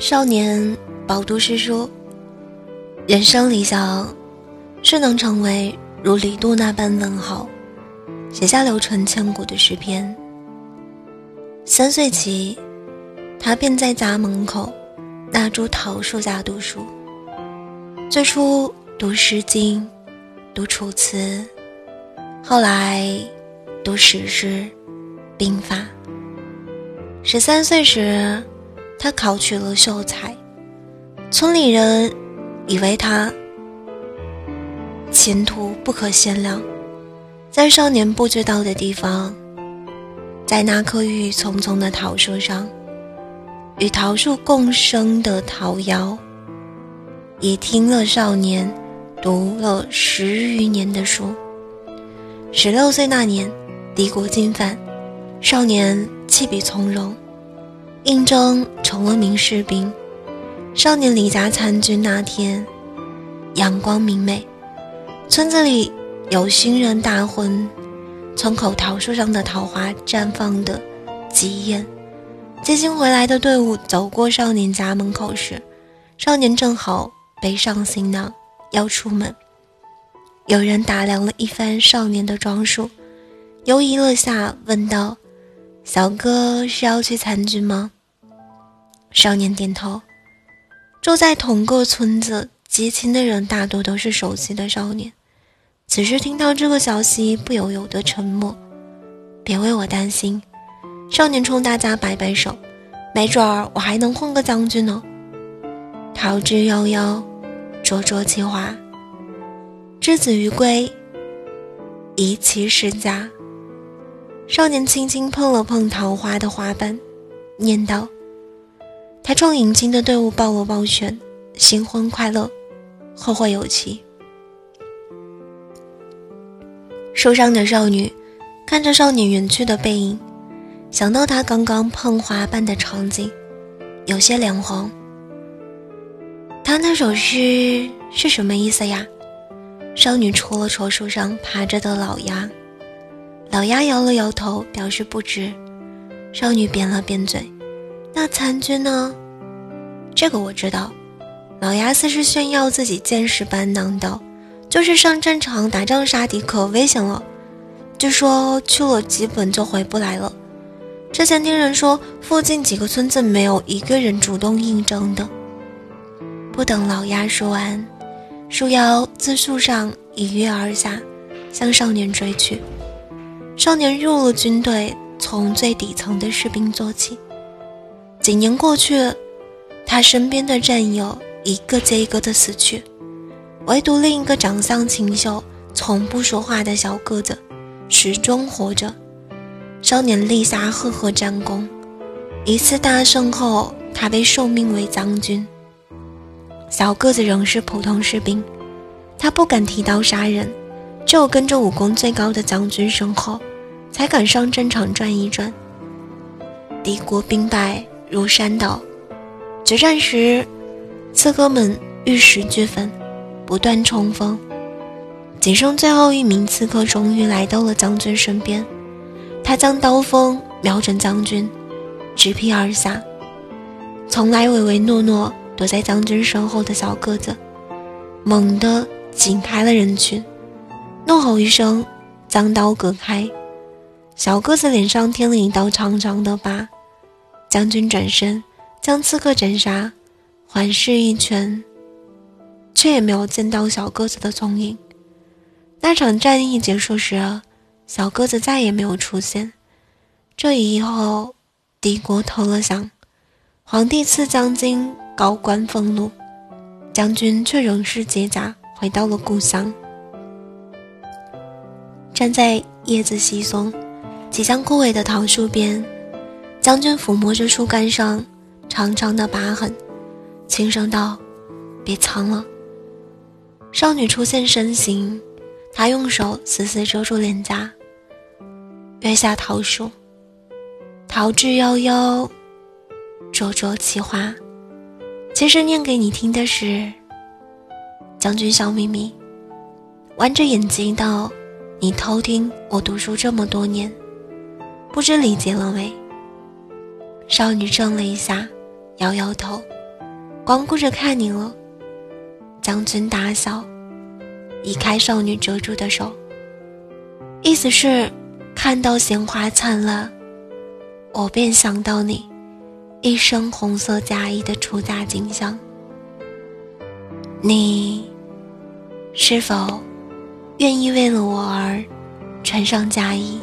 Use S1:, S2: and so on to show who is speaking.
S1: 少年饱读诗书，人生理想是能成为如李杜那般文豪，写下流传千古的诗篇。三岁起，他便在家门口那株桃树下读书。最初读《诗经》，读《楚辞》，后来读史诗、兵法。十三岁时，他考取了秀才，村里人以为他前途不可限量。在少年不知道的地方，在那棵郁郁葱葱的桃树上，与桃树共生的桃妖，也听了少年读了十余年的书。十六岁那年，敌国进犯，少年弃笔从戎。应征成了名士兵。少年离家参军那天，阳光明媚，村子里有新人大婚，村口桃树上的桃花绽放的极艳。接亲回来的队伍走过少年家门口时，少年正好背上行囊要出门。有人打量了一番少年的装束，犹疑了下，问道：“小哥是要去参军吗？”少年点头。住在同个村子，结亲的人大多都是熟悉的少年。此时听到这个消息，不由有的沉默。别为我担心，少年冲大家摆摆手，没准儿我还能混个将军呢。桃之夭夭，灼灼其华。之子于归，宜其室家。少年轻轻碰了碰桃花的花瓣，念道。他冲迎亲的队伍抱了抱拳，新婚快乐，后会有期。受伤的少女看着少年远去的背影，想到他刚刚碰花瓣的场景，有些脸红。他那首诗是什么意思呀？少女戳了戳树上爬着的老鸦，老鸦摇了摇头，表示不知。少女扁了扁嘴。那参军呢？这个我知道。老鸭似是炫耀自己见识班囊道：“就是上战场打仗杀敌可危险了，据说去了基本就回不来了。之前听人说，附近几个村子没有一个人主动应征的。”不等老鸭说完，树妖自树上一跃而下，向少年追去。少年入了军队，从最底层的士兵做起。几年过去，他身边的战友一个接一个的死去，唯独另一个长相清秀、从不说话的小个子始终活着。少年立下赫赫战功，一次大胜后，他被受命为将军。小个子仍是普通士兵，他不敢提刀杀人，只有跟着武功最高的将军身后，才敢上战场转一转。敌国兵败。如山倒，决战时，刺客们玉石俱焚，不断冲锋。仅剩最后一名刺客终于来到了将军身边，他将刀锋瞄准将军，直劈而下。从来唯唯诺诺躲在将军身后的小个子，猛地紧开了人群，怒吼一声，将刀隔开。小个子脸上添了一道长长的疤。将军转身将刺客斩杀，环视一圈，却也没有见到小个子的踪影。那场战役结束时，小个子再也没有出现。这以后，敌国投了降，皇帝赐将军高官俸禄，将军却仍是解甲回到了故乡。站在叶子稀松、即将枯萎的桃树边。将军抚摸着树干上长长的疤痕，轻声道：“别藏了。”少女出现身形，她用手死死遮住脸颊。月下桃树，桃之夭夭，灼灼其华。其实念给你听的是，将军笑眯眯，弯着眼睛道：“你偷听我读书这么多年，不知理解了没？”少女怔了一下，摇摇头，光顾着看你了。将军大笑，移开少女遮住的手，意思是看到鲜花灿烂，我便想到你一身红色嫁衣的出嫁景象。你是否愿意为了我而穿上嫁衣？